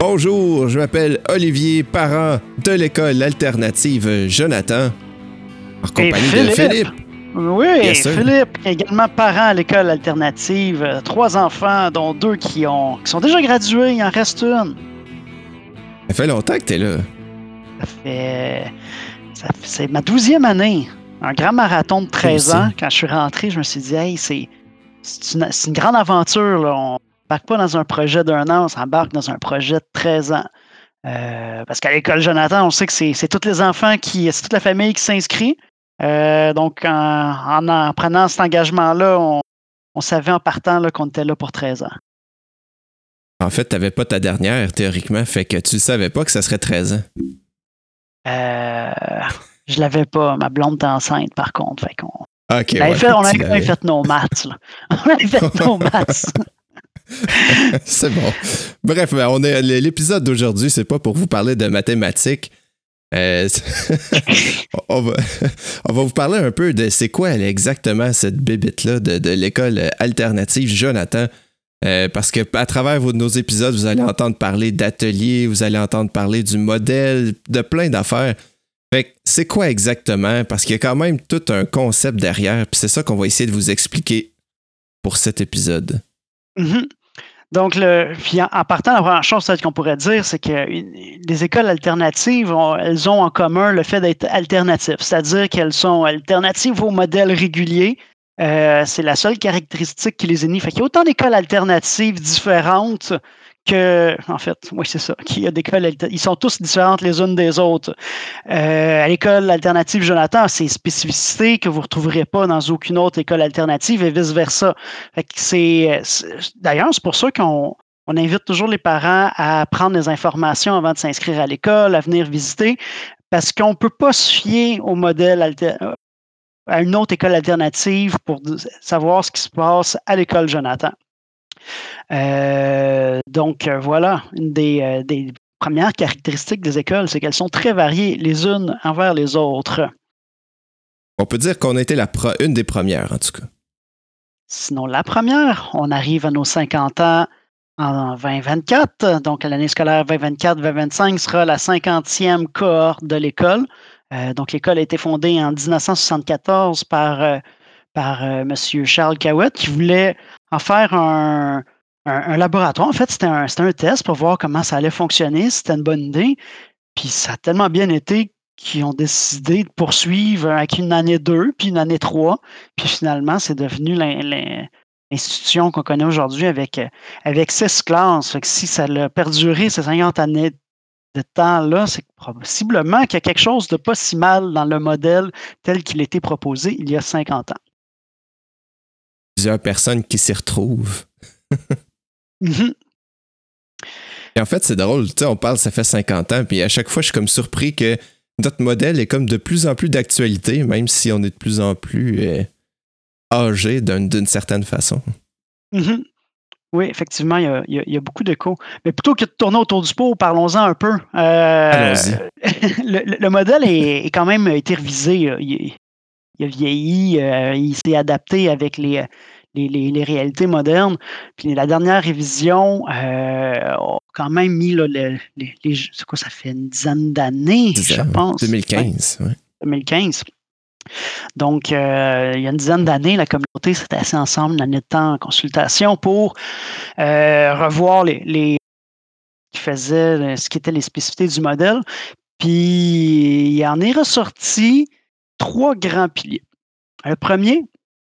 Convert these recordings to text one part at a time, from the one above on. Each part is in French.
Bonjour, je m'appelle Olivier, parent de l'école alternative Jonathan, en compagnie de Philippe. Oui, Yes. Philippe, également parent à l'école alternative. Euh, Trois enfants, dont deux qui, ont, qui sont déjà gradués. Il en reste une. Ça fait longtemps que t'es là. Ça fait. ça fait- c'est ma douzième année. Un grand marathon de 13 aussi. ans. Quand je suis rentré, je me suis dit, hey, c'est c'est une, c'est une grande aventure. Là. On s'embarque pas dans un projet d'un an, on s'embarque dans un projet de 13 ans. Euh, parce qu'à l'école Jonathan, on sait que c'est tous les enfants qui. C'est toute la famille qui s'inscrit. Euh, donc, en, en, en prenant cet engagement-là, on, on savait en partant là, qu'on était là pour 13 ans. En fait, t'avais pas ta dernière, théoriquement, fait que tu savais pas que ça serait 13 ans. Euh, je l'avais pas. Ma blonde était enceinte, par contre. Fait qu'on On ouais, fait, on tu avait fait nos maths. Là. On avait fait nos maths. C'est bon. Bref, ben, on est, l'épisode d'aujourd'hui, c'est pas pour vous parler de mathématiques. Euh, on, va, vous parler un peu de c'est quoi exactement cette bébite-là de, de l'école alternative Jonathan. Euh, parce que à travers nos épisodes, vous allez entendre parler d'ateliers, vous allez entendre parler du modèle, de plein d'affaires. Fait c'est quoi exactement? Parce qu'il y a quand même tout un concept derrière, puis c'est ça qu'on va essayer de vous expliquer pour cet épisode. Mhm. Donc, le, puis en, partant, la première chose qu'on pourrait dire, c'est que les écoles alternatives, elles ont en commun le fait d'être alternatives, c'est-à-dire qu'elles sont alternatives au modèle régulier. Euh, c'est la seule caractéristique qui les unit. Fait qu'il y a autant d'écoles alternatives différentes que, en fait, oui, c'est ça, qu'il y a d'écoles, alter- ils sont tous différentes les unes des autres. Euh, à l'école alternative Jonathan, c'est spécificités que vous ne retrouverez pas dans aucune autre école alternative et vice-versa. D'ailleurs, c'est pour ça qu'on on invite toujours les parents à prendre des informations avant de s'inscrire à l'école, à venir visiter, parce qu'on ne peut pas se fier au modèle à une autre école alternative pour savoir ce qui se passe à l'école Jonathan. Euh, donc euh, voilà, une des, euh, des premières caractéristiques des écoles, c'est qu'elles sont très variées les unes envers les autres. On peut dire qu'on a été la pro- une des premières, en tout cas. Sinon, la première, on arrive à nos 50 ans en 2024. Donc, l'année scolaire 2024-2025 sera la 50e cohorte de l'école. Euh, donc, l'école a été fondée en 1974 par, euh, par euh, M. Charles Cahouette qui voulait en faire un, laboratoire. En fait, c'était un, test pour voir comment ça allait fonctionner, c'était une bonne idée. Puis, ça a tellement bien été qu'ils ont décidé de poursuivre avec une année 2, puis une année 3. Puis finalement, c'est devenu l'in- l'in- l'institution qu'on connaît aujourd'hui avec, avec six classes. Fait que si ça a perduré ces 50 années de temps-là, c'est possiblement qu'il y a quelque chose de pas si mal dans le modèle tel qu'il été proposé il y a 50 ans. Plusieurs personnes qui s'y retrouvent. Mhm. Et en fait, c'est drôle, tu sais, on parle, ça fait 50 ans, puis à chaque fois, je suis comme surpris que notre modèle est comme de plus en plus d'actualité, même si on est de plus en plus euh, âgé d'une d'une certaine façon. Mhm. Oui, effectivement, il y a, il y a- beaucoup d'écho. Mais plutôt que de tourner autour du pot, parlons-en un peu. Euh, Allons-y. le, le- le modèle est, est quand même été revisé. euh, Il, il a vieilli, euh, il s'est adapté avec les, les, les- les réalités modernes. Puis la dernière révision euh, a quand même mis là, le- les, les- c'est quoi, ça fait une dizaine d'années, je pense. Ouais. 2015, ouais. 2015. Donc, euh, il y a une dizaine d'années, la communauté s'est assise ensemble, année de temps en consultation pour euh, revoir les, les qui faisaient ce qui étaient les spécificités du modèle. Puis, il en est ressorti trois grands piliers. Le premier,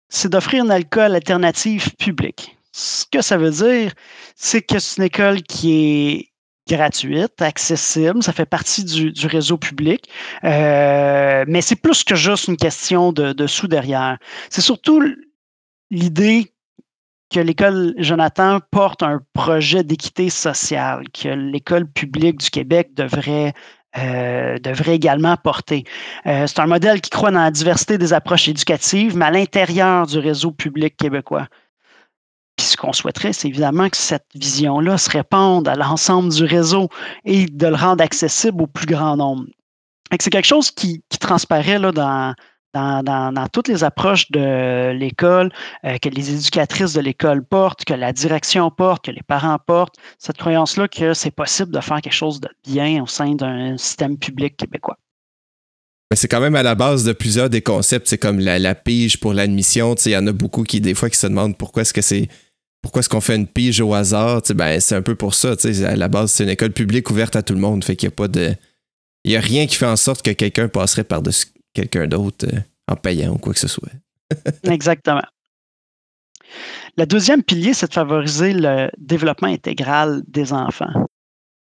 c'est d'offrir une alcool alternative publique. Ce que ça veut dire, c'est que c'est une école qui est gratuite, accessible, ça fait partie du, réseau public, euh, mais c'est plus que juste une question de, de sous derrière. C'est surtout l'idée que l'école Jonathan porte un projet d'équité sociale que l'école publique du Québec devrait, euh, devrait également porter. Euh, c'est un modèle qui croit dans la diversité des approches éducatives, mais à l'intérieur du réseau public québécois. Puis ce qu'on souhaiterait, c'est évidemment que cette vision-là se répande à l'ensemble du réseau et de le rendre accessible au plus grand nombre. C'est quelque chose qui, qui transparaît là, dans, dans, toutes les approches de l'école, euh, que les éducatrices de l'école portent, que la direction porte, que les parents portent, cette croyance-là que c'est possible de faire quelque chose de bien au sein d'un système public québécois. Mais c'est quand même à la base de plusieurs des concepts. C'est comme la, pige pour l'admission. Il y en a beaucoup qui, des fois, qui se demandent pourquoi est-ce que c'est. Pourquoi est-ce qu'on fait une pige au hasard? Ben, c'est un peu pour ça. À la base, c'est une école publique ouverte à tout le monde. Fait qu'il n'y a pas de. Il n'y a rien qui fait en sorte que quelqu'un passerait par-dessus quelqu'un d'autre euh, en payant ou quoi que ce soit. Exactement. Le deuxième pilier, c'est de favoriser le développement intégral des enfants.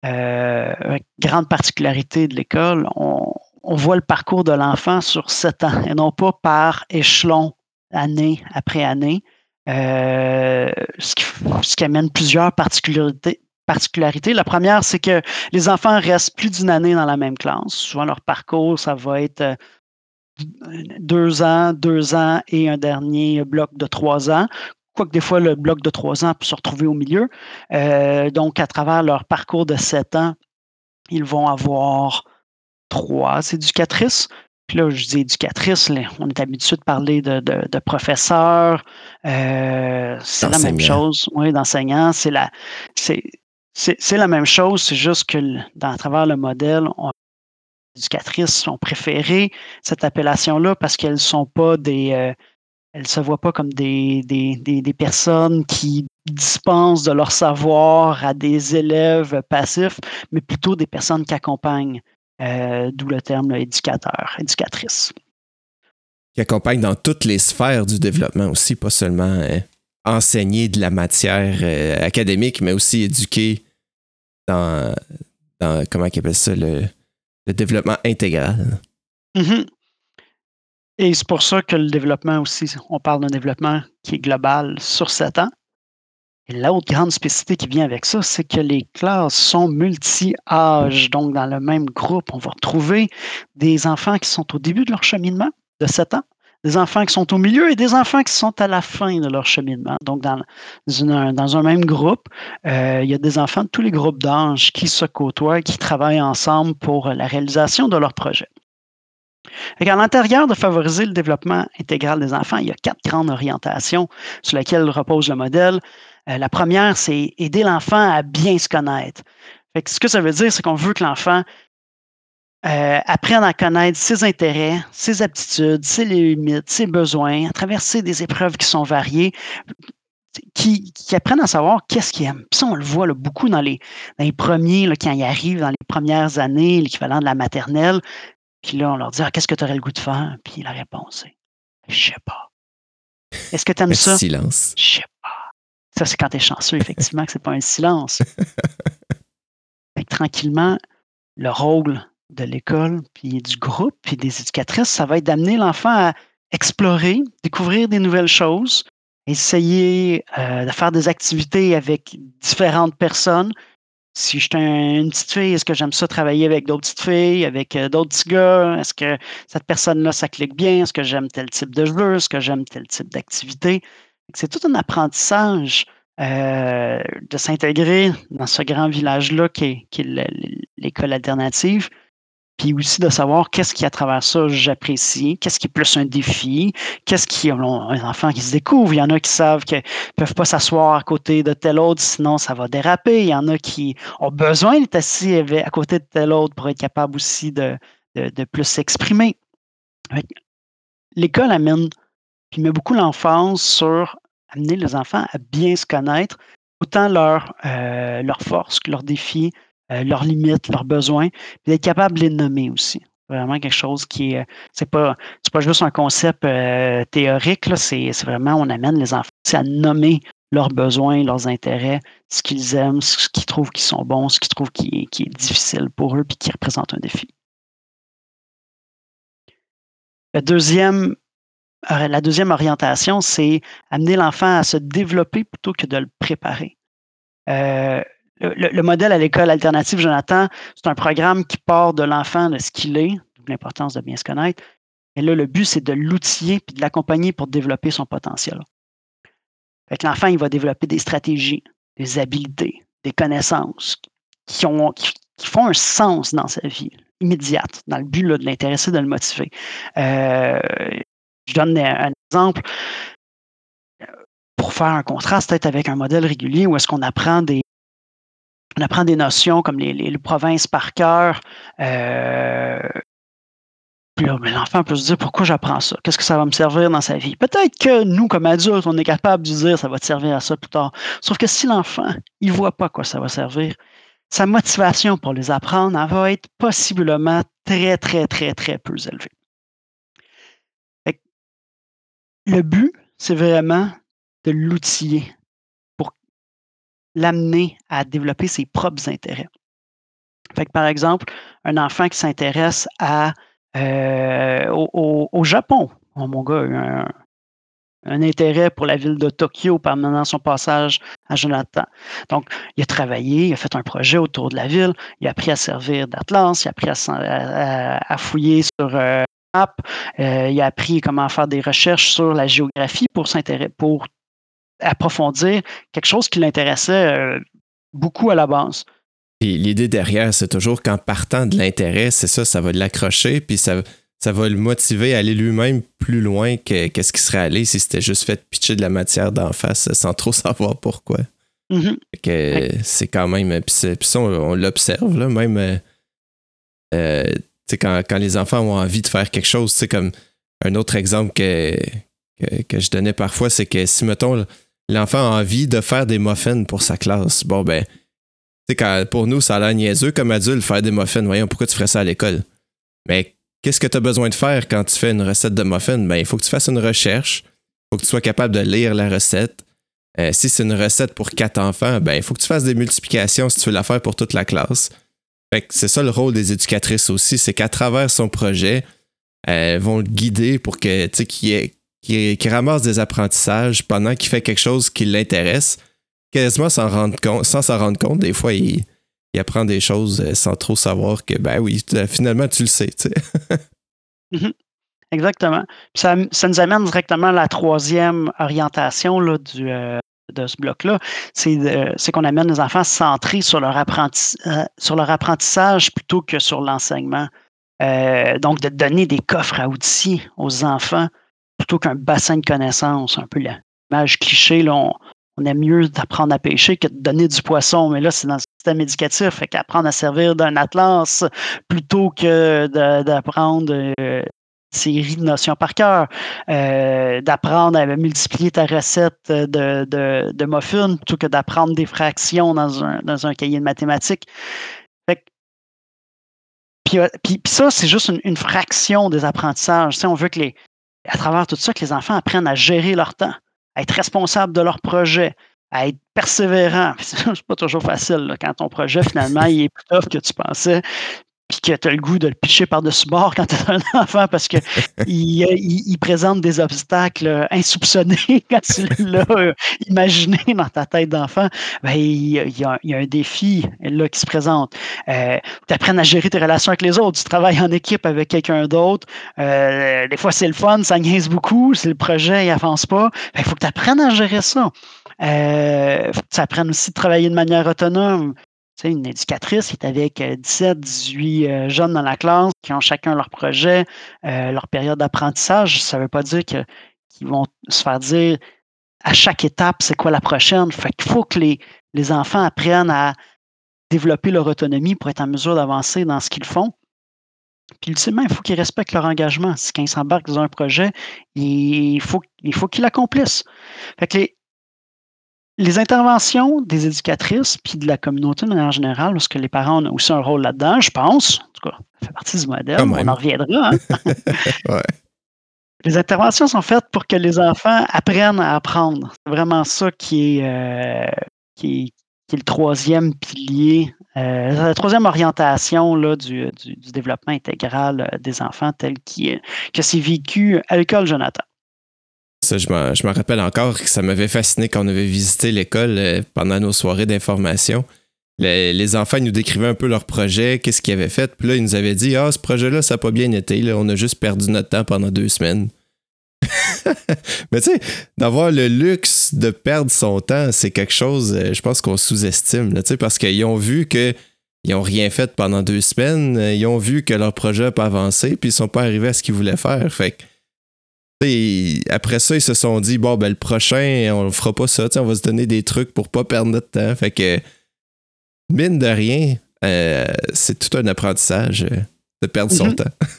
Euh, grande particularité de l'école, on, voit le parcours de l'enfant sur sept ans et non pas par échelon, année après année, euh, ce, qui, amène plusieurs particularités. La première, c'est que les enfants restent plus d'une année dans la même classe. Souvent, leur parcours, ça va être deux ans, deux ans et un dernier bloc de trois ans. Quoique des fois, le bloc de trois ans peut se retrouver au milieu. Euh, donc, à travers leur parcours de sept ans, ils vont avoir trois éducatrices. Puis là, je dis éducatrice, on est habitué de parler de, de, professeurs. Euh, c'est la même chose. Oui, d'enseignants. C'est la, c'est, la même chose. C'est juste que dans, à travers le modèle, on, éducatrices ont préféré cette appellation-là parce qu'elles ne sont pas des. Euh, elles se voient pas comme des, des, des, personnes qui dispensent de leur savoir à des élèves passifs, mais plutôt des personnes qui accompagnent. Euh, d'où le terme éducateur, éducatrice. Qui accompagne dans toutes les sphères du développement aussi, pas seulement euh, enseigner de la matière académique, mais aussi éduquer dans, dans comment on appelle ça, le, développement intégral. Mm-hmm. Et c'est pour ça que le développement aussi, on parle d'un développement qui est global sur sept ans. Et l'autre grande spécificité qui vient avec ça, c'est que les classes sont multi-âges. Donc, dans le même groupe, on va retrouver des enfants qui sont au début de leur cheminement, de 7 ans, des enfants qui sont au milieu et des enfants qui sont à la fin de leur cheminement. Donc, dans, un même groupe, euh, il y a des enfants de tous les groupes d'âge qui se côtoient, qui travaillent ensemble pour la réalisation de leur projet. À l'intérieur de favoriser le développement intégral des enfants, il y a quatre grandes orientations sur lesquelles repose le modèle. Euh, la première, c'est aider l'enfant à bien se connaître. ce que ça veut dire, c'est qu'on veut que l'enfant euh, apprenne à connaître ses intérêts, ses aptitudes, ses limites, ses besoins, à traverser des épreuves qui sont variées, qui, apprennent à savoir qu'est-ce qu'il aime. Puis ça, on le voit beaucoup dans les, premiers, là, quand ils arrivent dans les premières années, l'équivalent de la maternelle. Puis là, on leur dit ah, Qu'est-ce que tu aurais le goût de faire Puis la réponse est Je sais pas. Est-ce que tu aimes ça? Silence. Je sais pas. Ça, c'est quand tu es chanceux, effectivement, que ce n'est pas un silence. tranquillement, le rôle de l'école, puis du groupe, puis des éducatrices, ça va être d'amener l'enfant à explorer, découvrir des nouvelles choses, essayer euh, de faire des activités avec différentes personnes. Si je suis une petite fille, est-ce que j'aime ça travailler avec d'autres petites filles, avec euh, d'autres petits gars? Est-ce que cette personne-là, ça clique bien? Est-ce que j'aime tel type de jeu? Est-ce que j'aime tel type d'activité? C'est tout un apprentissage euh, de s'intégrer dans ce grand village-là qui est, l'école alternative, puis aussi de savoir qu'est-ce qui, à travers ça, j'apprécie, qu'est-ce qui est plus un défi, qu'est-ce qui, ont un enfant qui se découvre, il y en a qui savent qu'ils ne peuvent pas s'asseoir à côté de tel autre, sinon ça va déraper, il y en a qui ont besoin d'être assis à côté de tel autre pour être capable aussi de, de plus s'exprimer. L'école amène puis met beaucoup l'emphase sur amener les enfants à bien se connaître, autant leurs euh, forces que leurs défis, euh, leurs limites, leurs besoins, puis d'être capable de les nommer aussi. Vraiment quelque chose qui est, c'est pas, pas juste un concept euh, théorique, c'est, vraiment, on amène les enfants à nommer leurs besoins, leurs intérêts, ce qu'ils aiment, ce qu'ils trouvent qui sont bons, ce qu'ils trouvent qui, est difficile pour eux, puis qui représente un défi. Deuxième la deuxième orientation, c'est amener l'enfant à se développer plutôt que de le préparer. Euh, le, modèle à l'école alternative, Jonathan, c'est un programme qui part de l'enfant de ce qu'il est, l'importance de bien se connaître. Et là, le but, c'est de l'outiller puis de l'accompagner pour développer son potentiel. l'enfant, il va développer des stratégies, des habiletés, des connaissances qui, ont, qui font un sens dans sa vie immédiate, dans le but de l'intéresser, de le motiver. Euh, Je donne un exemple pour faire un contraste peut-être avec un modèle régulier où est-ce qu'on apprend des on apprend des notions comme les, provinces par cœur. Euh, ben, l'enfant peut se dire pourquoi j'apprends ça? Qu'est-ce que ça va me servir dans sa vie? Peut-être que nous, comme adultes, on est capable de dire ça va te servir à ça plus tard. Sauf que si l'enfant, il ne voit pas quoi ça va servir, sa motivation pour les apprendre, va être possiblement très, très, très, très peu élevée. Le but, c'est vraiment de l'outiller l'amener à développer ses propres intérêts. Par exemple, un enfant qui s'intéresse euh, au, Japon, oh, mon gars, un, un intérêt pour la ville de Tokyo pendant son passage à Jonathan. Donc, il a travaillé, il a fait un projet autour de la ville, il a appris à servir d'Atlas, il a appris à, fouiller sur euh, map, euh, il a appris comment faire des recherches sur la géographie pour s'intéresser, pour approfondir quelque chose qui l'intéressait euh, beaucoup à la base. L'idée derrière, c'est toujours qu'en partant de l'intérêt, c'est ça, ça va l'accrocher, puis ça, ça va le motiver à aller lui-même plus loin que qu'est-ce qui serait allé si c'était juste fait pitcher de la matière d'en face sans trop savoir pourquoi. Mm-hmm. C'est quand même. Puis, ça, on, l'observe, là, même. Euh, euh, quand, quand les enfants ont envie de faire quelque chose, c'est comme un autre exemple que, que, je donnais parfois, c'est que si, mettons, l'enfant a envie de faire des muffins pour sa classe, bon, ben, quand, pour nous, ça a l'air niaiseux comme adulte, faire des muffins. Voyons, pourquoi tu ferais ça à l'école? Mais qu'est-ce que tu as besoin de faire quand tu fais une recette de muffins? Ben, il faut que tu fasses une recherche. Il faut que tu sois capable de lire la recette. Euh, si c'est une recette pour quatre enfants, ben, il faut que tu fasses des multiplications si tu veux la faire pour toute la classe. c'est ça le rôle des éducatrices aussi, c'est qu'à travers son projet, elles vont le guider pour que qu'il qui, ramasse des apprentissages pendant qu'il fait quelque chose qui l'intéresse, quasiment sans s'en rendre compte. Des fois, il, apprend des choses euh, sans trop savoir que, ben oui, finalement, tu le sais. Mhm. Exactement. Ça, ça, nous amène directement à la troisième orientation là, du, euh, de ce bloc-là. C'est qu'on amène les enfants centrés sur leur, euh, sur leur apprentissage plutôt que sur l'enseignement. donc, de donner des coffres à outils aux enfants plutôt qu'un bassin de connaissances, un peu l'image cliché. Là, on aime mieux d'apprendre à pêcher que de donner du poisson. Mais là, c'est dans le système éducatif. Fait qu'apprendre à servir d'un atlas plutôt que d'apprendre une euh, série de notions par cœur, euh, d'apprendre à multiplier ta recette de, de, muffins plutôt que d'apprendre des fractions dans un, dans un cahier de mathématiques. puis, euh, puis, ça, c'est juste une, fraction des apprentissages. on veut que les, à travers tout ça, que les enfants apprennent à gérer leur temps à être responsable de leur projet, à être persévérant. C'est pas toujours facile quand ton projet, finalement, il est plus tough que tu pensais puis que tu as le goût de le picher par-dessus bord quand tu es un enfant parce qu'il il, présente des obstacles insoupçonnés quand tu l'as imaginé dans ta tête d'enfant, ben, il, y a, un défi là qui se présente. Euh, tu apprennes à gérer tes relations avec les autres, tu travailles en équipe avec quelqu'un d'autre. Euh, des fois, c'est le fun, ça niaise beaucoup, si le projet n'avance pas. Il faut que tu apprennes à gérer ça. Euh, faut que tu apprennes aussi à travailler de manière autonome une éducatrice qui est avec 17, 18 jeunes dans la classe qui ont chacun leur projet, euh, leur période d'apprentissage. Ça ne veut pas dire qu'ils vont se faire dire à chaque étape c'est quoi la prochaine. Fait qu'il faut que les, les enfants apprennent à développer leur autonomie pour être en mesure d'avancer dans ce qu'ils font. Puis ultimement, il faut qu'ils respectent leur engagement. Si quand ils s'embarquent dans un projet, il faut, il faut qu'ils l'accomplissent. Fait que les interventions des éducatrices puis de la communauté de manière générale, parce que les parents ont aussi un rôle là-dedans, je pense. En tout cas, ça fait partie du modèle. On en reviendra. Hein. Les interventions sont faites pour que les enfants apprennent à apprendre. C'est vraiment ça qui est, euh, qui, est, le troisième pilier, euh, la troisième orientation là, du, développement intégral euh, des enfants tel qui, que c'est vécu à l'école Jonathan. Je me rappelle encore que ça m'avait fasciné quand on avait visité l'école euh, pendant nos soirées d'information. Les, enfants nous décrivaient un peu leur projet, qu'est-ce qu'ils avaient fait. Puis là, ils nous avaient dit Ah, ce projet-là, ça n'a pas bien été. Là. On a juste perdu notre temps pendant deux semaines. Mais tu sais, d'avoir le luxe de perdre son temps, c'est quelque chose, euh, je pense qu'on sous-estime. Parce qu'ils ont vu qu'ils n'ont rien fait pendant deux semaines. Ils ont vu que leur projet n'a pas avancé, puis ils sont pas arrivés à ce qu'ils voulaient faire. Fait après ça, ils se sont dit, bon, ben, le prochain, on fera pas ça, on va se donner des trucs pour pas perdre notre temps. Fait que, mine de rien, euh, c'est tout un apprentissage euh, de perdre son mhm. temps.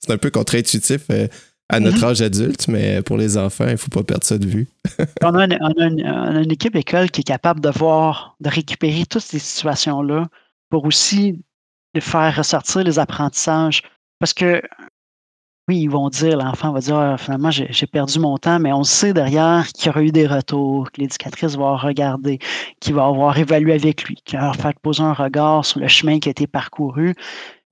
c'est un peu contre-intuitif euh, à notre mhm. âge adulte, mais pour les enfants, il ne faut pas perdre ça de vue. on, a une, équipe école qui est capable de voir, de récupérer toutes ces situations-là pour aussi faire ressortir les apprentissages. Parce que oui, ils vont dire, l'enfant va dire, ah, finalement, j'ai perdu mon temps, mais on sait derrière qu'il y aura eu des retours, que l'éducatrice va regarder, qu'il va avoir évalué avec lui, qu'il va faire poser un regard sur le chemin qui a été parcouru.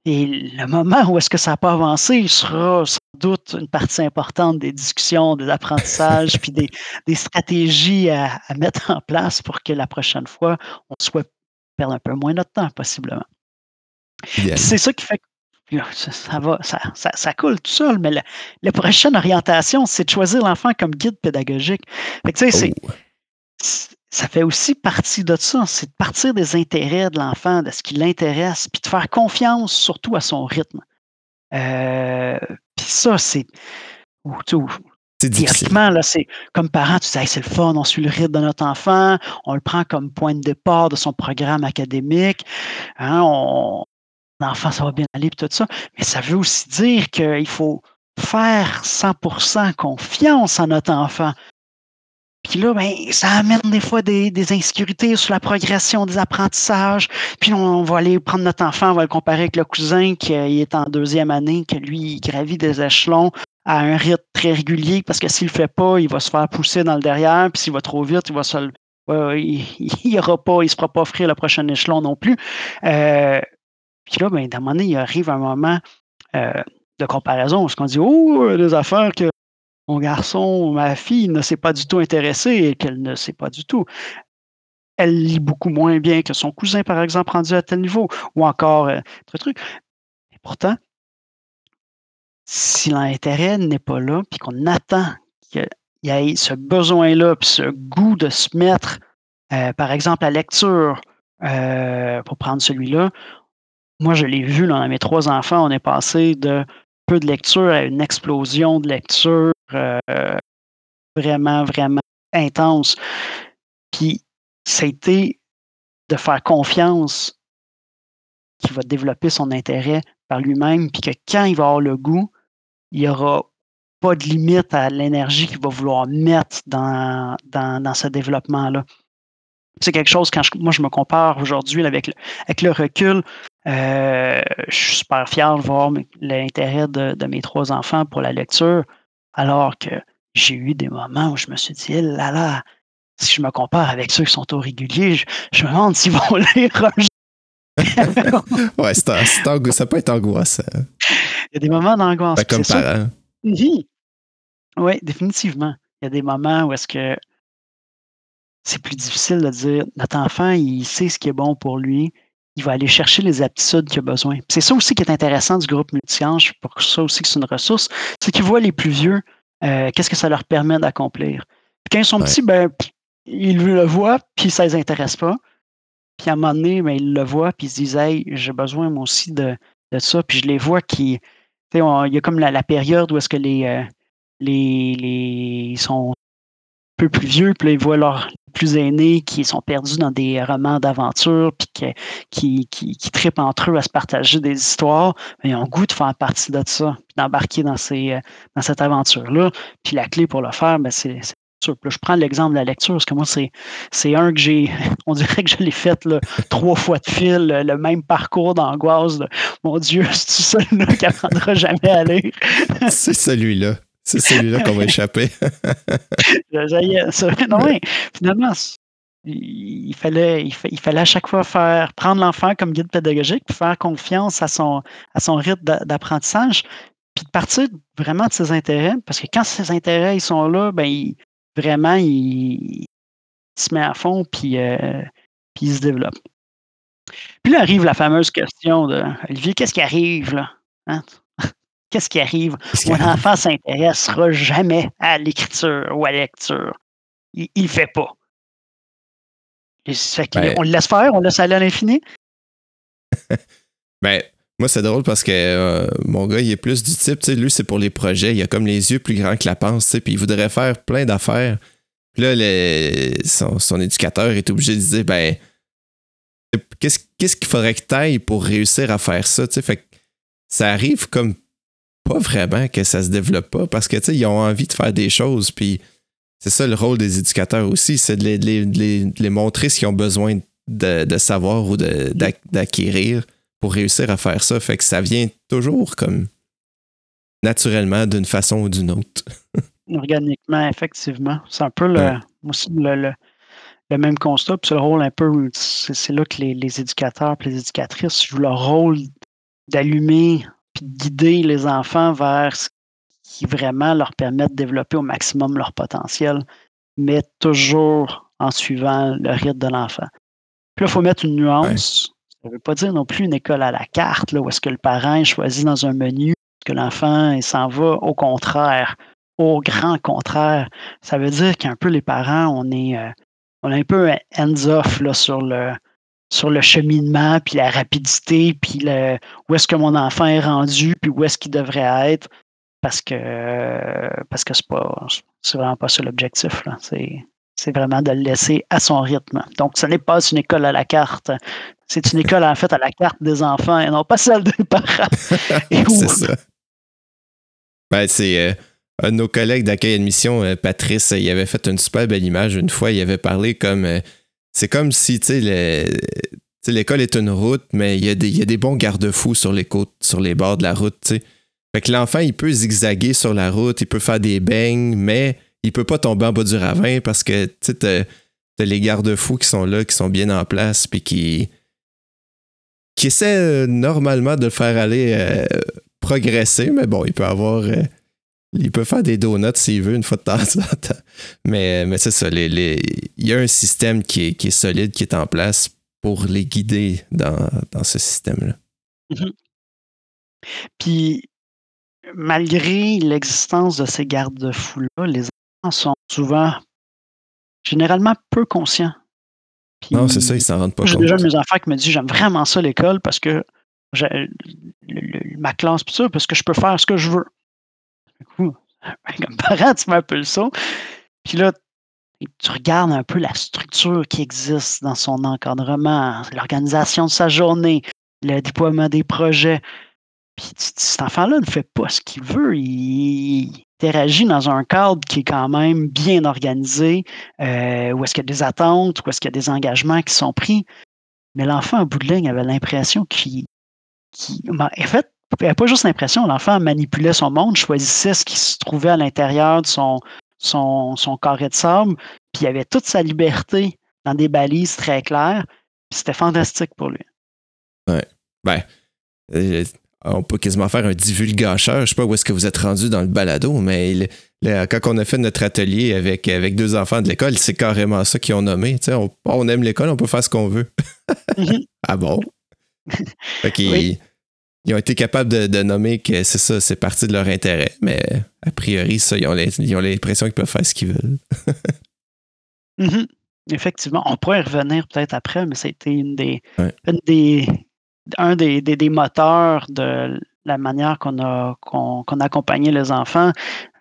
Et le moment où est-ce que ça n'a pas avancé, il sera sans doute une partie importante des discussions, des apprentissages, puis des, stratégies à, mettre en place pour que la prochaine fois, on soit perdre un peu moins notre temps, possiblement. C'est ça qui fait que ça, va, ça, coule tout seul, mais la, prochaine orientation, c'est de choisir l'enfant comme guide pédagogique. Oh. ça fait aussi partie de ça, c'est de partir des intérêts de l'enfant, de ce qui l'intéresse, puis de faire confiance surtout à son rythme. Euh, puis ça, c'est. Directement, là, c'est comme parent, tu dis, c'est le fun, on suit le rythme de notre enfant, on le prend comme point de départ de son programme académique. Hein, on, l'enfant, ça va bien aller, puis tout ça. Mais ça veut aussi dire qu'il faut faire 100% confiance à notre enfant. Puis là, ben, ça amène des fois des, insécurités sur la progression des apprentissages. Puis on va aller prendre notre enfant, on va le comparer avec le cousin qui est en deuxième année, que lui, il gravit des échelons à un rythme très régulier parce que s'il le fait pas, il va se faire pousser dans le derrière. Puis s'il va trop vite, il va se il, il, pas, il se fera pas offrir le prochain échelon non plus. Euh, puis là, moment donné, il arrive un moment euh, de comparaison où on dit Oh, des affaires que mon garçon ma fille ne s'est pas du tout intéressée et qu'elle ne sait pas du tout. Elle lit beaucoup moins bien que son cousin, par exemple, rendu à tel niveau, ou encore euh, truc. Et pourtant, si l'intérêt n'est pas là, puis qu'on attend qu'il y ait ce besoin-là, puis ce goût de se mettre, euh, par exemple, à lecture, pour prendre celui-là, moi, je l'ai vu dans mes trois enfants, on est passé de peu de lecture à une explosion de lecture euh, vraiment, vraiment intense. Puis, été de faire confiance qu'il va développer son intérêt par lui-même, puis que quand il va avoir le goût, il n'y aura pas de limite à l'énergie qu'il va vouloir mettre dans, dans ce développement-là c'est quelque chose, quand moi je me compare aujourd'hui avec avec le recul, euh, je suis super fier de voir l'intérêt de, mes trois enfants pour la lecture, alors que j'ai eu des moments où je me suis dit, eh là là, si je me compare avec ceux qui sont au régulier, je, me demande s'ils vont lire ouais, ça peut être angoissant. Il y a des moments d'angoisse. Ben, comme parent. Oui, oui, définitivement. Il y a des moments où est-ce que c'est plus difficile de dire notre enfant, il sait ce qui est bon pour lui, il va aller chercher les aptitudes qu'il a besoin. C'est ça aussi qui est intéressant du groupe multi-ange, pour ça aussi que c'est une ressource, c'est qu'ils voient les plus vieux, euh, qu'est-ce que ça leur permet d'accomplir. quand ils sont petits, ben, ils le voient, puis ça ne les intéresse pas. Puis à un moment donné, ben, ils le voient, puis ils se disent Hey, j'ai besoin moi aussi de, ça. Puis je les vois qui. il y a comme la, période où est-ce que les, euh, les, les, ils sont peu plus vieux, puis là, ils voient leurs plus aînés qui sont perdus dans des romans d'aventure, puis qui, qui, qui, trippent entre eux à se partager des histoires, mais ils ont goût de faire partie de ça, puis d'embarquer dans, euh, dans cette aventure-là. Puis la clé pour le faire, ben, c'est je prends l'exemple de la lecture, parce que moi, c'est, un que j'ai, on dirait que je l'ai fait trois fois de fil, le même parcours d'angoisse. mon Dieu, c'est celui-là qui apprendra jamais à lire? c'est celui-là. C'est celui-là qu'on va échapper. non, finalement, il fallait, il, fallait à chaque fois faire prendre l'enfant comme guide pédagogique, puis faire confiance à son, à son rythme d'apprentissage, puis de partir vraiment de ses intérêts, parce que quand ses intérêts ils sont là, ben vraiment, il, se met à fond, puis, euh, puis il se développe. Puis là arrive la fameuse question de Olivier, qu'est-ce qui arrive là? Hein? Qu'est-ce qui arrive? Mon enfant s'intéressera jamais à l'écriture ou à la lecture? Il ne le fait pas. Ben on le laisse faire, on le laisse aller à l'infini? ben, Moi, c'est drôle parce que euh, mon gars, il est plus du type, lui, c'est pour les projets. Il a comme les yeux plus grands que la sais, puis il voudrait faire plein d'affaires. Puis là, son, éducateur est obligé de dire, ben, qu'est-ce qu'il faudrait que tu ailles pour réussir à faire ça. Fait que ça arrive comme pas vraiment que ça se développe pas parce que, tu sais, ils ont envie de faire des choses, puis c'est ça le rôle des éducateurs aussi, c'est de les, montrer ce qu'ils ont besoin de, savoir ou d'acquérir pour réussir à faire ça. Fait que ça vient toujours comme naturellement d'une façon ou d'une autre. Organiquement, effectivement. C'est un peu le, le, même constat. Puis c'est le rôle un peu, c'est là que les, éducateurs et les éducatrices jouent leur rôle d'allumer puis de guider les enfants vers ce qui vraiment leur permet de développer au maximum leur potentiel, mais toujours en suivant le rythme de l'enfant. Puis là, il faut mettre une nuance. Ça ne veut pas dire non plus une école à la carte, là, où est-ce que le parent est choisi dans un menu, que l'enfant s'en va. Au contraire, au grand contraire. Ça veut dire qu'un peu les parents, on est, euh, on est un peu hands-off sur le, sur le cheminement, puis la rapidité, puis le, où est-ce que mon enfant est rendu, puis où est-ce qu'il devrait être parce que parce que c'est pas c'est vraiment pas ça l'objectif. C'est, c'est vraiment de le laisser à son rythme. Donc, ce n'est pas une école à la carte. C'est une école en fait à la carte des enfants et non pas celle des parents. c'est ça. Ben, c'est euh, un de nos collègues d'accueil admission, euh, Patrice, il avait fait une super belle image une fois. Il avait parlé comme euh, c'est comme si tu sais l'école est une route, mais il y a des, bons garde-fous sur les côtes, sur les bords de la route. sais. Fait que l'enfant, il peut zigzaguer sur la route, il peut faire des beignes, mais il peut pas tomber en bas du ravin parce que tu sais, les garde-fous qui sont là, qui sont bien en place, puis qui, qui essaient euh, normalement de le faire aller euh, progresser, mais bon, il peut avoir. Euh, il peut faire des donuts s'il veut une fois de temps en temps. Mais, mais c'est ça, il y a un système qui est, qui est, solide, qui est en place pour les guider dans, dans ce système-là. Mm-hmm. Puis malgré l'existence de ces garde-fous-là, les enfants sont souvent, généralement, peu conscients. non, c'est ça, ils s'en rendent pas compte. J'ai déjà mes enfants qui me disent J'aime vraiment ça l'école parce que ma classe, puis ça, parce que je peux faire ce que je veux. comme parent, tu fais un peu le saut. Puis là, tu regardes un peu la structure qui existe dans son encadrement, l'organisation de sa journée, le déploiement des projets. Puis cet enfant-là ne fait pas ce qu'il veut. Il, interagit dans un cadre qui est quand même bien organisé, euh, où est-ce qu'il y a des attentes, où est-ce qu'il y a des engagements qui sont pris. Mais l'enfant, en bout de ligne, avait l'impression qu'il. Ben, en fait, il n'avait pas juste l'impression, l'enfant manipulait son monde, choisissait ce qui se trouvait à l'intérieur de son, son, son carré de sable, puis il avait toute sa liberté dans des balises très claires. Puis c'était fantastique pour lui. Ouais. Ben, euh, on peut quasiment faire un divulgacheur. Je sais pas où est-ce que vous êtes rendu dans le balado, mais quand on a fait notre atelier avec, avec deux enfants de l'école, c'est carrément ça qu'ils ont nommé. On, aime l'école, on peut faire ce qu'on veut. Mm-hmm. ah bon? ils, ont été capables de, nommer que c'est ça, c'est partie de leur intérêt, mais a priori, ça, ils ont l'impression qu'ils peuvent faire ce qu'ils veulent. Mm-hmm. Effectivement, on pourrait y revenir peut-être après, mais c'était une des, une des un des, des, moteurs de la manière qu'on a, qu'on, accompagné les enfants.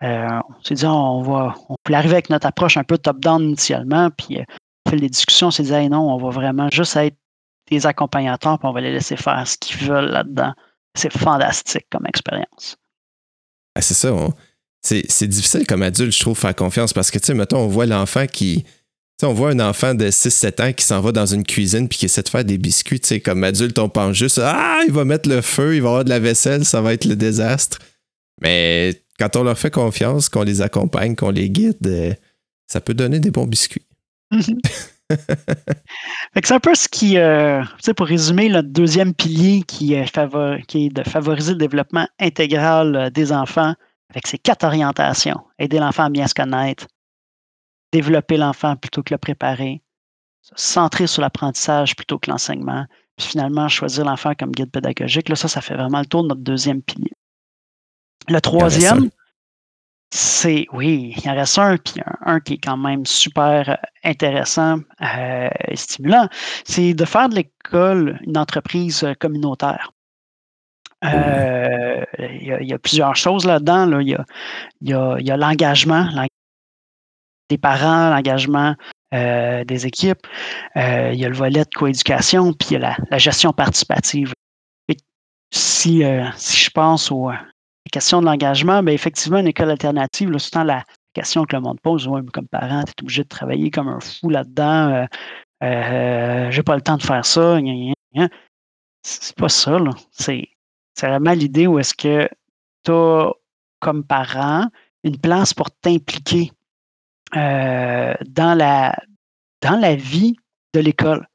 Euh, on s'est dit, on va, on peut arriver avec notre approche un peu top-down initialement, puis euh, on fait les discussions, on s'est dit, non, on va vraiment juste être des accompagnateurs, puis on va les laisser faire ce qu'ils veulent là-dedans. C'est fantastique comme expérience. Ah, c'est ça. c'est, c'est difficile comme adulte, je trouve, faire confiance parce que, tu sais, mettons, on voit l'enfant qui on voit un enfant de 6-7 ans qui s'en va dans une cuisine puis qui essaie de faire des biscuits. Comme adulte, on pense juste Ah, il va mettre le feu, il va avoir de la vaisselle, ça va être le désastre. Mais quand on leur fait confiance, qu'on les accompagne, qu'on les guide, euh, ça peut donner des bons biscuits. c'est un peu ce qui, euh, pour résumer, le deuxième pilier qui est, qui est de favoriser le développement intégral euh, des enfants avec ses quatre orientations. Aider l'enfant à bien se connaître, développer l'enfant plutôt que le préparer, se centrer sur l'apprentissage plutôt que l'enseignement, puis finalement choisir l'enfant comme guide pédagogique. Là, ça, ça fait vraiment le tour de notre deuxième pilier. Le troisième, c'est, oui, il y en reste un, puis un, qui est quand même super euh, intéressant euh, et stimulant, c'est de faire de l'école une entreprise euh, communautaire. il, y a, plusieurs choses là-dedans. Il, y a, l'engagement des parents, l'engagement des équipes. il y a le volet de coéducation, puis il y a la, gestion participative. si, je pense aux, questions de l'engagement, bien, effectivement, une école alternative, c'est tout la question que le monde pose. comme parent, tu es obligé de travailler comme un fou là-dedans. Euh, j'ai pas le temps de faire ça. C'est pas ça, là. C'est vraiment l'idée où est-ce que tu as, comme parent, une place pour t'impliquer euh, dans, la, dans la vie de l'école.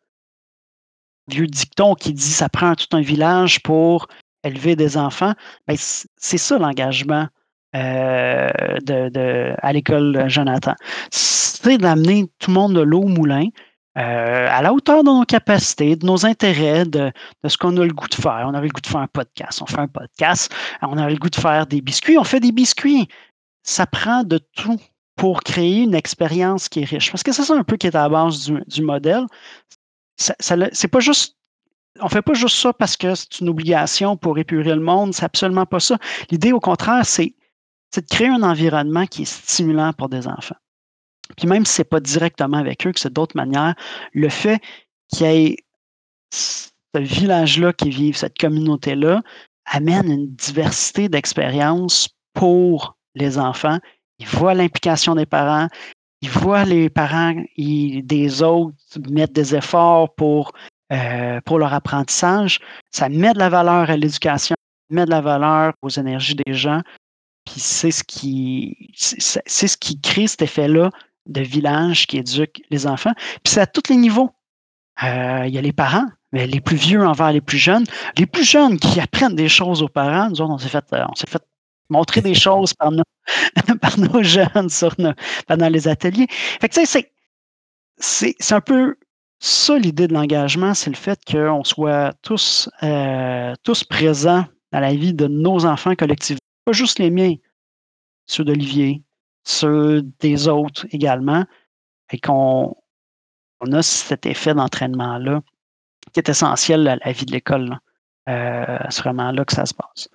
Vieux dicton qui dit ça prend tout un village pour élever des enfants. Ben, c'est ça l'engagement euh, de, à l'école Jonathan. C'est d'amener tout le monde de l'eau au moulin, euh, à la hauteur de nos capacités, de nos intérêts, de, ce qu'on a le goût de faire. On avait le goût de faire un podcast, on fait un podcast. On a le goût de faire des biscuits, on fait des biscuits. Ça prend de tout pour créer une expérience qui est riche. Parce que c'est ça un peu qui est à la base du, modèle. Ça, c'est pas juste on fait pas juste ça parce que c'est une obligation pour épurer le monde, c'est absolument pas ça. L'idée, au contraire, c'est de créer un environnement qui est stimulant pour des enfants. Puis même si ce n'est pas directement avec eux, que c'est d'autres manières, le fait qu'il y ait ce village-là qui vive, cette communauté-là, amène une diversité d'expériences pour les enfants. Ils voient l'implication des parents, ils voient les parents des autres mettre des efforts pour, euh, pour leur apprentissage. Ça met de la valeur à l'éducation, met de la valeur aux énergies des gens. Puis c'est ce qui c'est ce qui crée cet effet-là de village qui éduque les enfants. Puis c'est à tous les niveaux. Euh, il y a les parents, mais les plus vieux envers les plus jeunes. Les plus jeunes qui apprennent des choses aux parents, nous autres, on s'est fait, euh, on s'est fait montrer des choses par nos, par nos jeunes sur pendant les ateliers. Fait que, c'est, c'est, c'est un peu ça l'idée de l'engagement, c'est le fait qu'on soit tous, euh, tous présents dans la vie de nos enfants collectivement, pas juste les miens, ceux d'Olivier, ceux des autres également, et qu'on on a cet effet d'entraînement-là qui est essentiel à la vie de l'école. Euh, c'est vraiment là que ça se passe.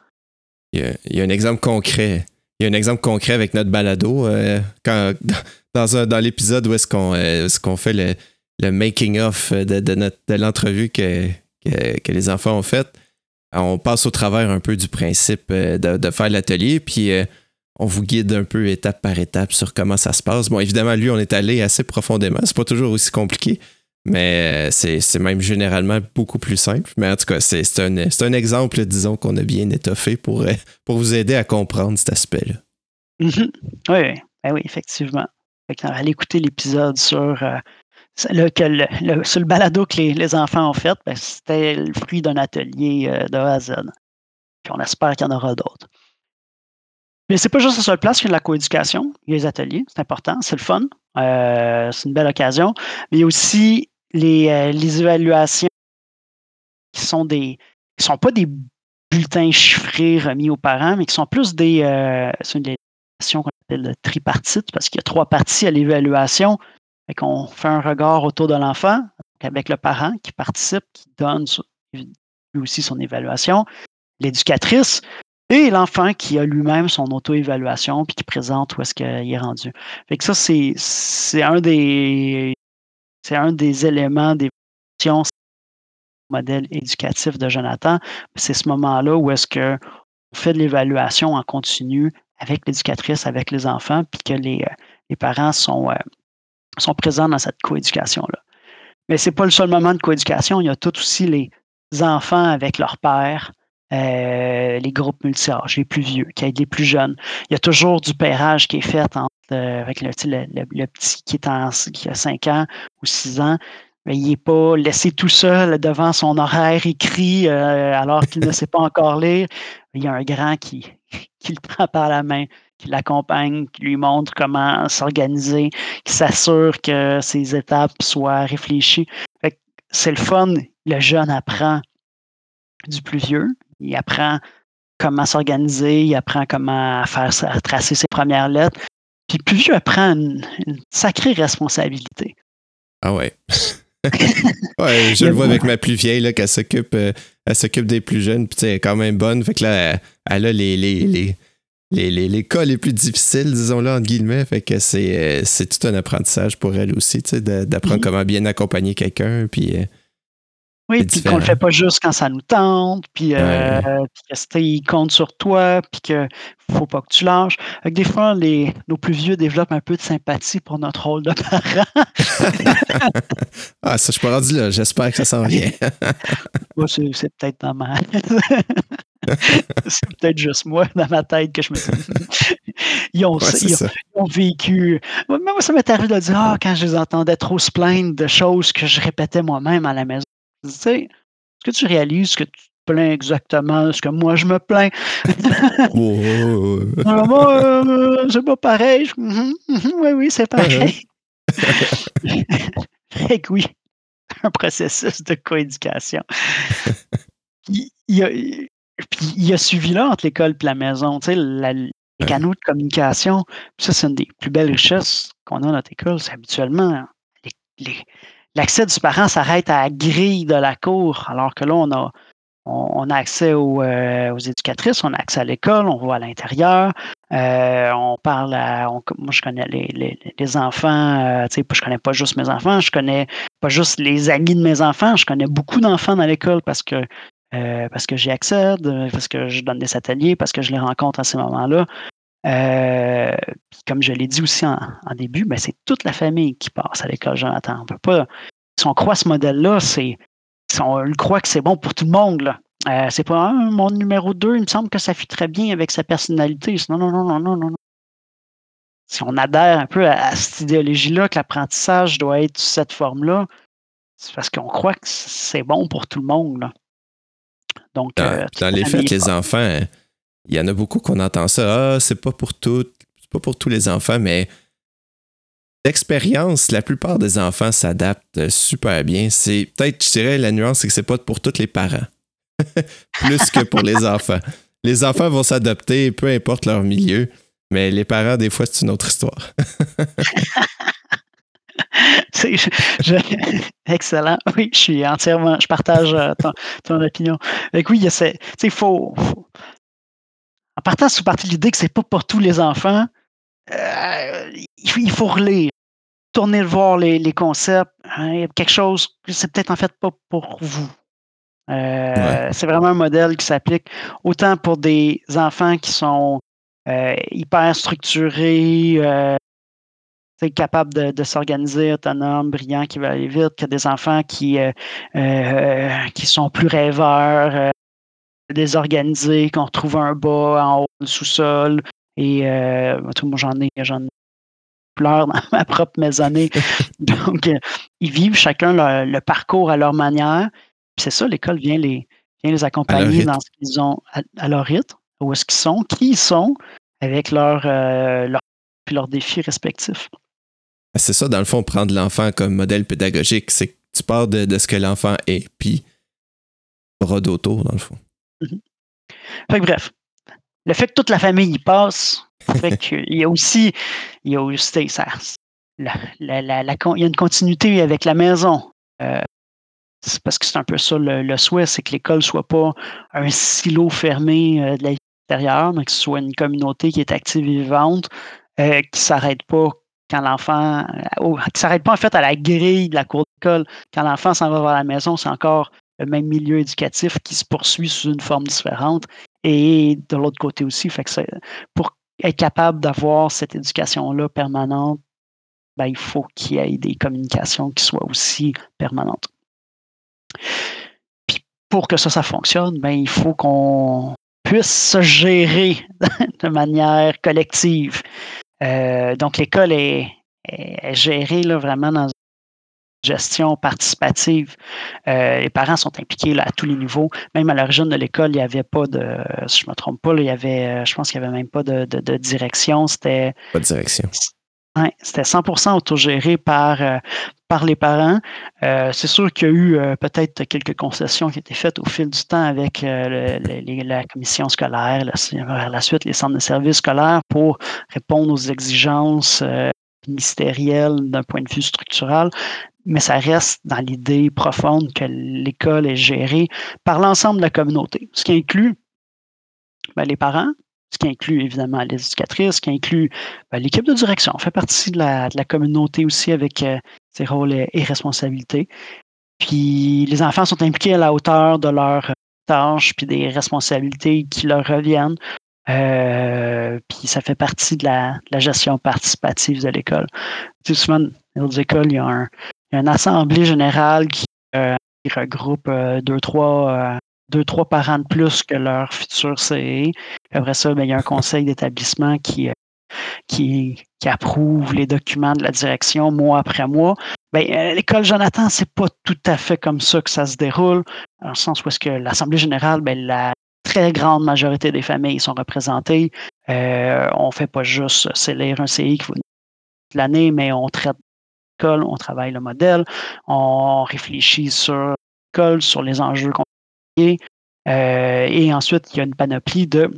Il y, a, un exemple concret. Il y a un exemple concret avec notre balado. Euh, quand, dans, dans l'épisode où est-ce qu'on est qu'on fait le, le making-of de, de l'entrevue que, que, les enfants ont faite, on passe au travers un peu du principe de, de faire l'atelier. Puis on vous guide un peu étape par étape sur comment ça se passe. Bon, évidemment, lui, on est allé assez profondément. C'est pas toujours aussi compliqué, mais c'est même généralement beaucoup plus simple. Mais en tout cas, c'est un, un, exemple, disons, qu'on a bien étoffé pour, euh, pour vous aider à comprendre cet aspect-là. Mm-hmm. Oui, oui, effectivement. allez écouter l'épisode sur, euh, le, sur le balado que les, enfants ont fait. Ben, c'était le fruit d'un atelier euh, de A à Z. Puis on espère qu'il y en aura d'autres. Mais c'est pas juste la seule place qu'il y a de la coéducation. Il y a les ateliers, c'est important, c'est le fun. Euh, c'est une belle occasion. Mais il y a aussi les, euh, évaluations qui sont des. qui sont pas des bulletins chiffrés remis aux parents, mais qui sont plus des. C'est une qu'on appelle tripartite, parce qu'il y a trois parties à l'évaluation. Et qu'on fait un regard autour de l'enfant, avec le parent qui participe, qui donne lui aussi son évaluation, l'éducatrice, et l'enfant qui a lui-même son auto-évaluation puis qui présente où est-ce qu'il est rendu. Fait que ça, c'est, un des c'est un des éléments des modèle éducatif de Jonathan. C'est ce moment-là où est-ce qu'on fait de l'évaluation en continu avec l'éducatrice, avec les enfants, puis que les, les parents sont, euh, sont présents dans cette coéducation-là. Mais ce n'est pas le seul moment de coéducation, il y a tout aussi les enfants avec leur père, euh, les groupes multi-âges, les plus vieux, qui aident les plus jeunes. Il y a toujours du pairage qui est fait euh, avec le, petit qui, est en, a 5 ans ou 6 ans. Il n'est pas laissé tout seul devant son horaire écrit euh, alors qu'il ne sait pas encore lire. Il y a un grand qui le prend par la main, qui l'accompagne, qui lui montre comment s'organiser, qui s'assure que ses étapes soient réfléchies. C'est le fun. Le jeune apprend du plus vieux, il apprend comment s'organiser, il apprend comment faire tracer ses premières lettres. Puis plus vieux apprend une, sacrée responsabilité. Ah ouais. ouais, je le vois avec ma plus vieille, là, qu'elle s'occupe, euh, elle s'occupe des plus jeunes, puis elle est quand même bonne. Fait que là, elle, a les, les, les, les, les, les, cas les plus difficiles, disons-le, entre guillemets. Fait que c'est, euh, c'est tout un apprentissage pour elle aussi, tu sais, d'apprendre comment bien accompagner quelqu'un, puis euh, oui, puis qu'on le fait pas juste quand ça nous tente, puis, euh, il compte sur toi, puis qu'il faut pas que tu lâches. des fois, les, nos plus vieux développent un peu de sympathie pour notre rôle de parent. ah, ça, je suis pas rendu là. J'espère que ça s'en vient. c'est, peut-être dans ma... c'est peut-être juste moi, dans ma tête, que je me dis... ils, ont, ont, vécu... Moi, ça m'est arrivé de dire, ah, quand je les entendais trop se plaindre de choses que je répétais moi-même à la maison, tu sais, est-ce que tu réalises que tu te plains exactement ce que moi je me plains? Ah, moi, euh, c'est pas pareil. Mhm, mhm, oui, oui, c'est pareil. fait que oui, un processus de coéducation. il, il, a, il a suivi là entre l'école et la maison, tu sais, les canaux de communication. ça, c'est une des plus belles richesses qu'on a dans notre école. C'est habituellement les, l'accès du parent s'arrête à la grille de la cour, alors que là, on a, on, a accès euh, aux, éducatrices, on a accès à l'école, on voit à l'intérieur, euh, on parle à. moi, je connais les, les, enfants, euh, tu sais, je connais pas juste mes enfants, je connais pas juste les amis de mes enfants, je connais beaucoup d'enfants dans l'école parce que. Parce que j'y accède, parce que je donne des ateliers, parce que je les rencontre à ces moments-là. comme je l'ai dit aussi en, début, ben, c'est toute la famille qui passe à l'école Jonathan. On pas. Si on croit ce modèle-là, c'est. Si on croit que c'est bon pour tout le monde. Euh, c'est pas mon numéro 2, il me semble que ça fit très bien avec sa personnalité. Non, non, non, non, non, non. Si on adhère un peu à, cette idéologie-là, que l'apprentissage doit être sous cette forme-là, c'est parce qu'on croit que c'est bon pour tout le monde. Là. Donc, dans, euh, dans les faits, les enfants, il y en a beaucoup qu'on entend ça. Ah, c'est pas pour tout, c'est pas pour tous les enfants, mais L'expérience, la plupart des enfants s'adaptent super bien. C'est peut-être, je dirais, la nuance, c'est que c'est pas pour tous les parents, plus que pour les enfants. Les enfants vont s'adapter, peu importe leur milieu, mais les parents, des fois, c'est une autre histoire. excellent. Oui, je suis entièrement, je partage euh, ton, opinion. Donc, oui, il faut, En partant sous partie de l'idée que c'est pas pour tous les enfants, euh, il faut relire tourner voir les, concepts. Hein, il y a quelque chose que c'est peut-être en fait pas pour vous. Euh, c'est vraiment un modèle qui s'applique autant pour des enfants qui sont euh, hyper structurés, euh, capables de, s'organiser, autonomes, brillants, qui veulent aller vite, que des enfants qui, qui sont plus rêveurs, désorganisés, qu'on retrouve un bas en haut du sous-sol. Et moi, j'en ai, j'en ai pleure dans ma propre maisonnée. Donc, euh, ils vivent chacun le, parcours à leur manière. c'est ça, l'école vient les, vient les accompagner dans ce qu'ils ont à, leur rythme, où est-ce qu'ils sont, qui ils sont, avec leurs euh, leur, leurs défis respectifs. Ah, c'est ça, dans le fond, prendre l'enfant comme modèle pédagogique, c'est que tu pars de, ce que l'enfant est, puis rôde autour, dans le fond. Mm-hmm. Fait que, bref, le fait que toute la famille y passe, il y a aussi, il y a aussi ça, la, la, il y a une continuité avec la maison. Euh, c'est parce que c'est un peu ça le, souhait, c'est que l'école ne soit pas un silo fermé euh, de l'extérieur, mais que ce soit une communauté qui est active et vivante, euh, qui ne s'arrête pas quand l'enfant, qui s'arrête pas en fait à la grille de la cour d'école. Quand l'enfant s'en va vers la maison, c'est encore le même milieu éducatif qui se poursuit sous une forme différente. Et de l'autre côté aussi, fait que pour être capable d'avoir cette éducation-là permanente, ben, il faut qu'il y ait des communications qui soient aussi permanentes. Puis pour que ça, ça fonctionne, ben, il faut qu'on puisse se gérer de manière collective. Euh, donc, l'école est, gérée là, vraiment dans gestion participative. Euh, les parents sont impliqués à tous les niveaux. Même à l'origine de l'école, il n'y avait pas de, si je ne me trompe pas, il y avait, euh, je pense qu'il n'y avait même pas de, direction. C'était. Pas de direction. C'était 100% autogéré par, euh, par les parents. c'est sûr qu'il y a eu peut-être quelques concessions qui étaient faites au fil du temps avec la commission scolaire, la, la suite les centres de services scolaires pour répondre aux exigences ministérielles d'un point de vue structural. mais ça reste dans l'idée profonde que l'école est gérée par l'ensemble de la communauté, ce qui inclut ben, les parents, ce qui inclut évidemment les éducatrices, ce qui inclut ben, l'équipe de direction. On fait partie de la, communauté aussi avec euh, ses rôles et, responsabilités. Puis les enfants sont impliqués à la hauteur de leurs tâches puis des responsabilités qui leur reviennent. Euh, puis ça fait partie de la, gestion participative de l'école. Tu sais, souvent, dans les écoles, il y a un, une assemblée générale qui, euh, regroupe deux, trois deux, trois parents de plus que leur futur CE. Après ça, ben, il y a un conseil d'établissement qui, euh, qui, qui, approuve les documents de la direction mois après mois. Ben, euh, L'école Jonathan, c'est pas tout à fait comme ça que ça se déroule, dans le sens où est-ce que l'Assemblée générale, ben, la très grande majorité des familles sont représentées. Euh, on ne fait pas juste lire un CI qui vaut l'année, mais on traite l'école, on travaille le modèle, on réfléchit sur l'école, sur les enjeux qu'on et ensuite, il y a une panoplie de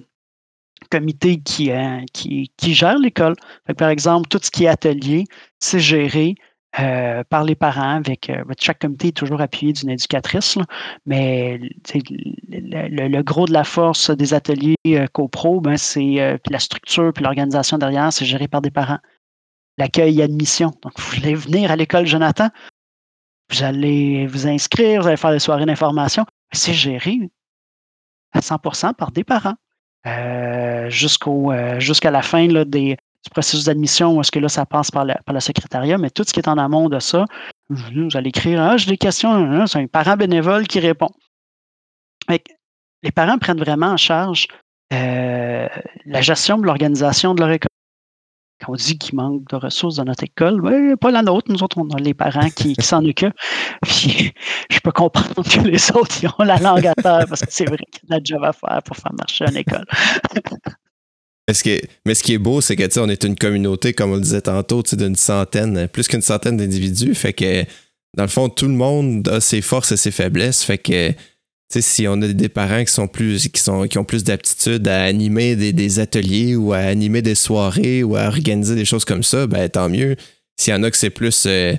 comités qui, euh, qui gèrent l'école. Par exemple, tout ce qui est atelier, c'est géré euh, par les parents avec chaque comité est toujours appuyé d'une éducatrice, mais le, gros de la force des ateliers copro, ben, c'est la structure puis l'organisation derrière, c'est géré par des parents. L'accueil et admission. Donc, vous voulez venir à l'école Jonathan, vous allez vous inscrire, vous allez faire des soirées d'information c'est géré à 100% par des parents. Euh, euh, jusqu'à la fin des, du processus d'admission, est-ce que là, ça passe par, par le secrétariat, mais tout ce qui est en amont de ça, vous allez écrire Ah, j'ai des questions, hein, hein, c'est un parent bénévole qui répond. les parents prennent vraiment en charge euh, la gestion de l'organisation de leur école on dit qu'il manque de ressources dans notre école, ben, pas la nôtre. Nous autres, on a les parents qui, s'en occupent. Puis, je peux comprendre que les autres, ils ont la langue à terre parce que c'est vrai qu'il y a de job à faire pour faire marcher une école. mais, ce qui est, mais ce qui est beau, c'est que on est une communauté, comme on le disait tantôt, d'une centaine, plus qu'une centaine d'individus. Fait que, dans le fond, tout le monde a ses forces et ses faiblesses. Fait que si on a des parents qui sont plus qui sont qui ont plus d'aptitude à animer des, ateliers ou à animer des soirées ou à organiser des choses comme ça, ben tant mieux. S'il y en a que c'est plus euh,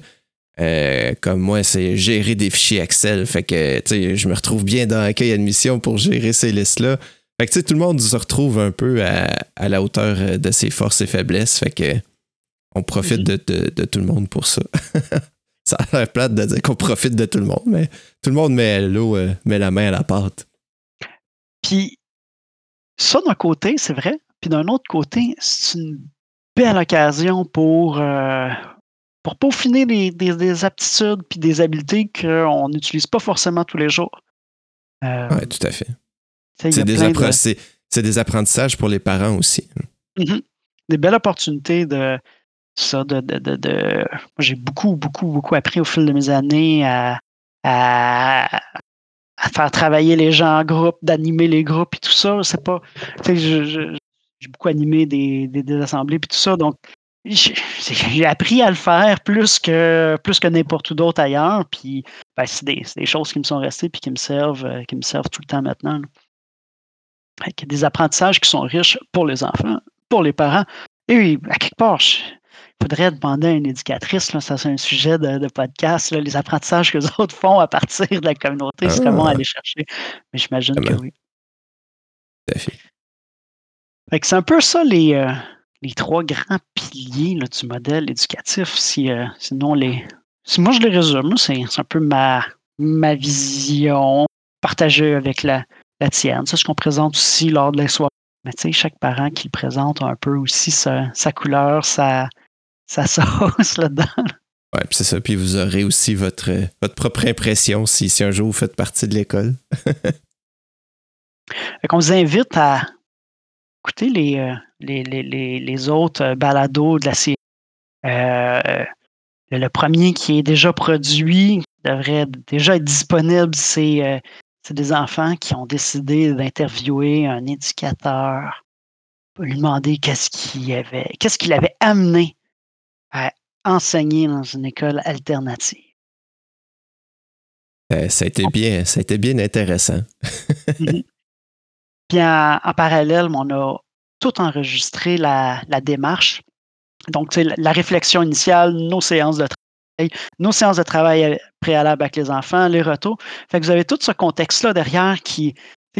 euh, comme moi, c'est gérer des fichiers Excel. Fait que je me retrouve bien dans l'accueil admission pour gérer ces listes-là. Fait que tout le monde se retrouve un peu à, la hauteur de ses forces et faiblesses. Fait que on profite de, de tout le monde pour ça. ça a l'air plate de dire qu'on profite de tout le monde, mais tout le monde met l'eau, euh, met la main à la pâte. Puis, ça d'un côté, c'est vrai. Puis d'un autre côté, c'est une belle occasion pour, euh, pour peaufiner des, aptitudes puis des habiletés qu'on n'utilise pas forcément tous les jours. Euh, oui, tout à fait. C'est des, des, apprentissages pour les parents aussi. Mm-hmm. Des belles opportunités de, ça, de, de, de, j'ai beaucoup, beaucoup, beaucoup appris au fil de mes années à, à, faire travailler les gens en groupe, d'animer les groupes et tout ça. C'est pas. j'ai beaucoup animé des, des, assemblées et tout ça. Donc, j'ai appris à le faire plus que plus que n'importe où d'autre ailleurs. Puis ben, c'est des, des, choses qui me sont restées et qui me servent, euh, qui me servent tout le temps maintenant. Des apprentissages qui sont riches pour les enfants, pour les parents. Et à quelque part, faudrait demander à une éducatrice, là, ça c'est un sujet de, podcast, les apprentissages que les autres font à partir de la communauté, c'est comment ah. aller chercher. Mais j'imagine que oui. C'est un peu ça les, euh, les trois grands piliers du modèle éducatif. Si, euh, sinon, les, si moi je les résume, c'est un peu ma, ma vision partagée avec la, la tienne. C'est ce qu'on présente aussi lors de la soirée. Mais tu sais, chaque parent qui le présente a un peu aussi sa, sa couleur, sa, ça sauce là-dedans. Ouais, puis c'est ça. Puis vous aurez aussi votre, votre propre impression si, si un jour vous faites partie de l'école. On vous invite à écouter les, euh, les, les, les, autres euh, balados de la série. Euh, le premier qui est déjà produit, devrait déjà être disponible, c'est des enfants qui ont décidé d'interviewer un éducateur pour lui demander qu'est-ce qu'il avait, qu'est-ce qu'il avait amené à enseigner dans une école alternative. Euh, ça, a été bien, ça a été bien intéressant. Mhm. Puis en, parallèle, on a tout enregistré la, démarche. Donc, la réflexion initiale, nos séances de travail, nos séances de travail préalables avec les enfants, les retours. Fait que vous avez tout ce contexte-là derrière qui,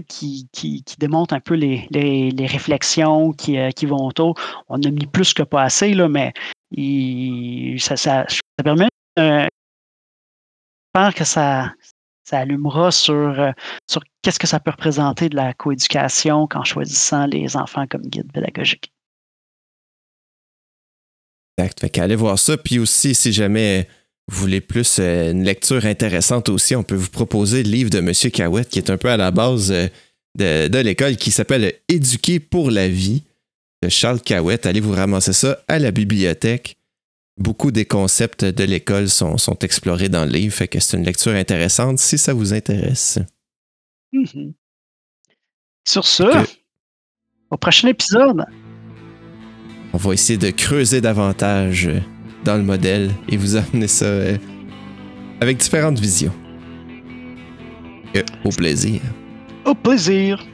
qui, qui, démontre un peu les, les, réflexions qui, qui, vont autour. On a mis plus que pas assez, là, mais ça, ça, ça, permet. Euh, j'espère que ça, ça allumera sur, euh, sur qu'est-ce que ça peut représenter de la coéducation en choisissant les enfants comme guide pédagogique. Exact. Fait qu'allez voir ça. Puis aussi, si jamais vous voulez plus euh, une lecture intéressante aussi, on peut vous proposer le livre de M. Cahouette qui est un peu à la base euh, de, l'école qui s'appelle Éduquer pour la vie de Charles Cahouette. Allez vous ramasser ça à la bibliothèque beaucoup des concepts de l'école sont, sont, explorés dans le livre, fait que c'est une lecture intéressante si ça vous intéresse. Mhm. Sur ce, au prochain épisode, on va essayer de creuser davantage dans le modèle et vous amener ça euh, avec différentes visions. au plaisir. Au plaisir.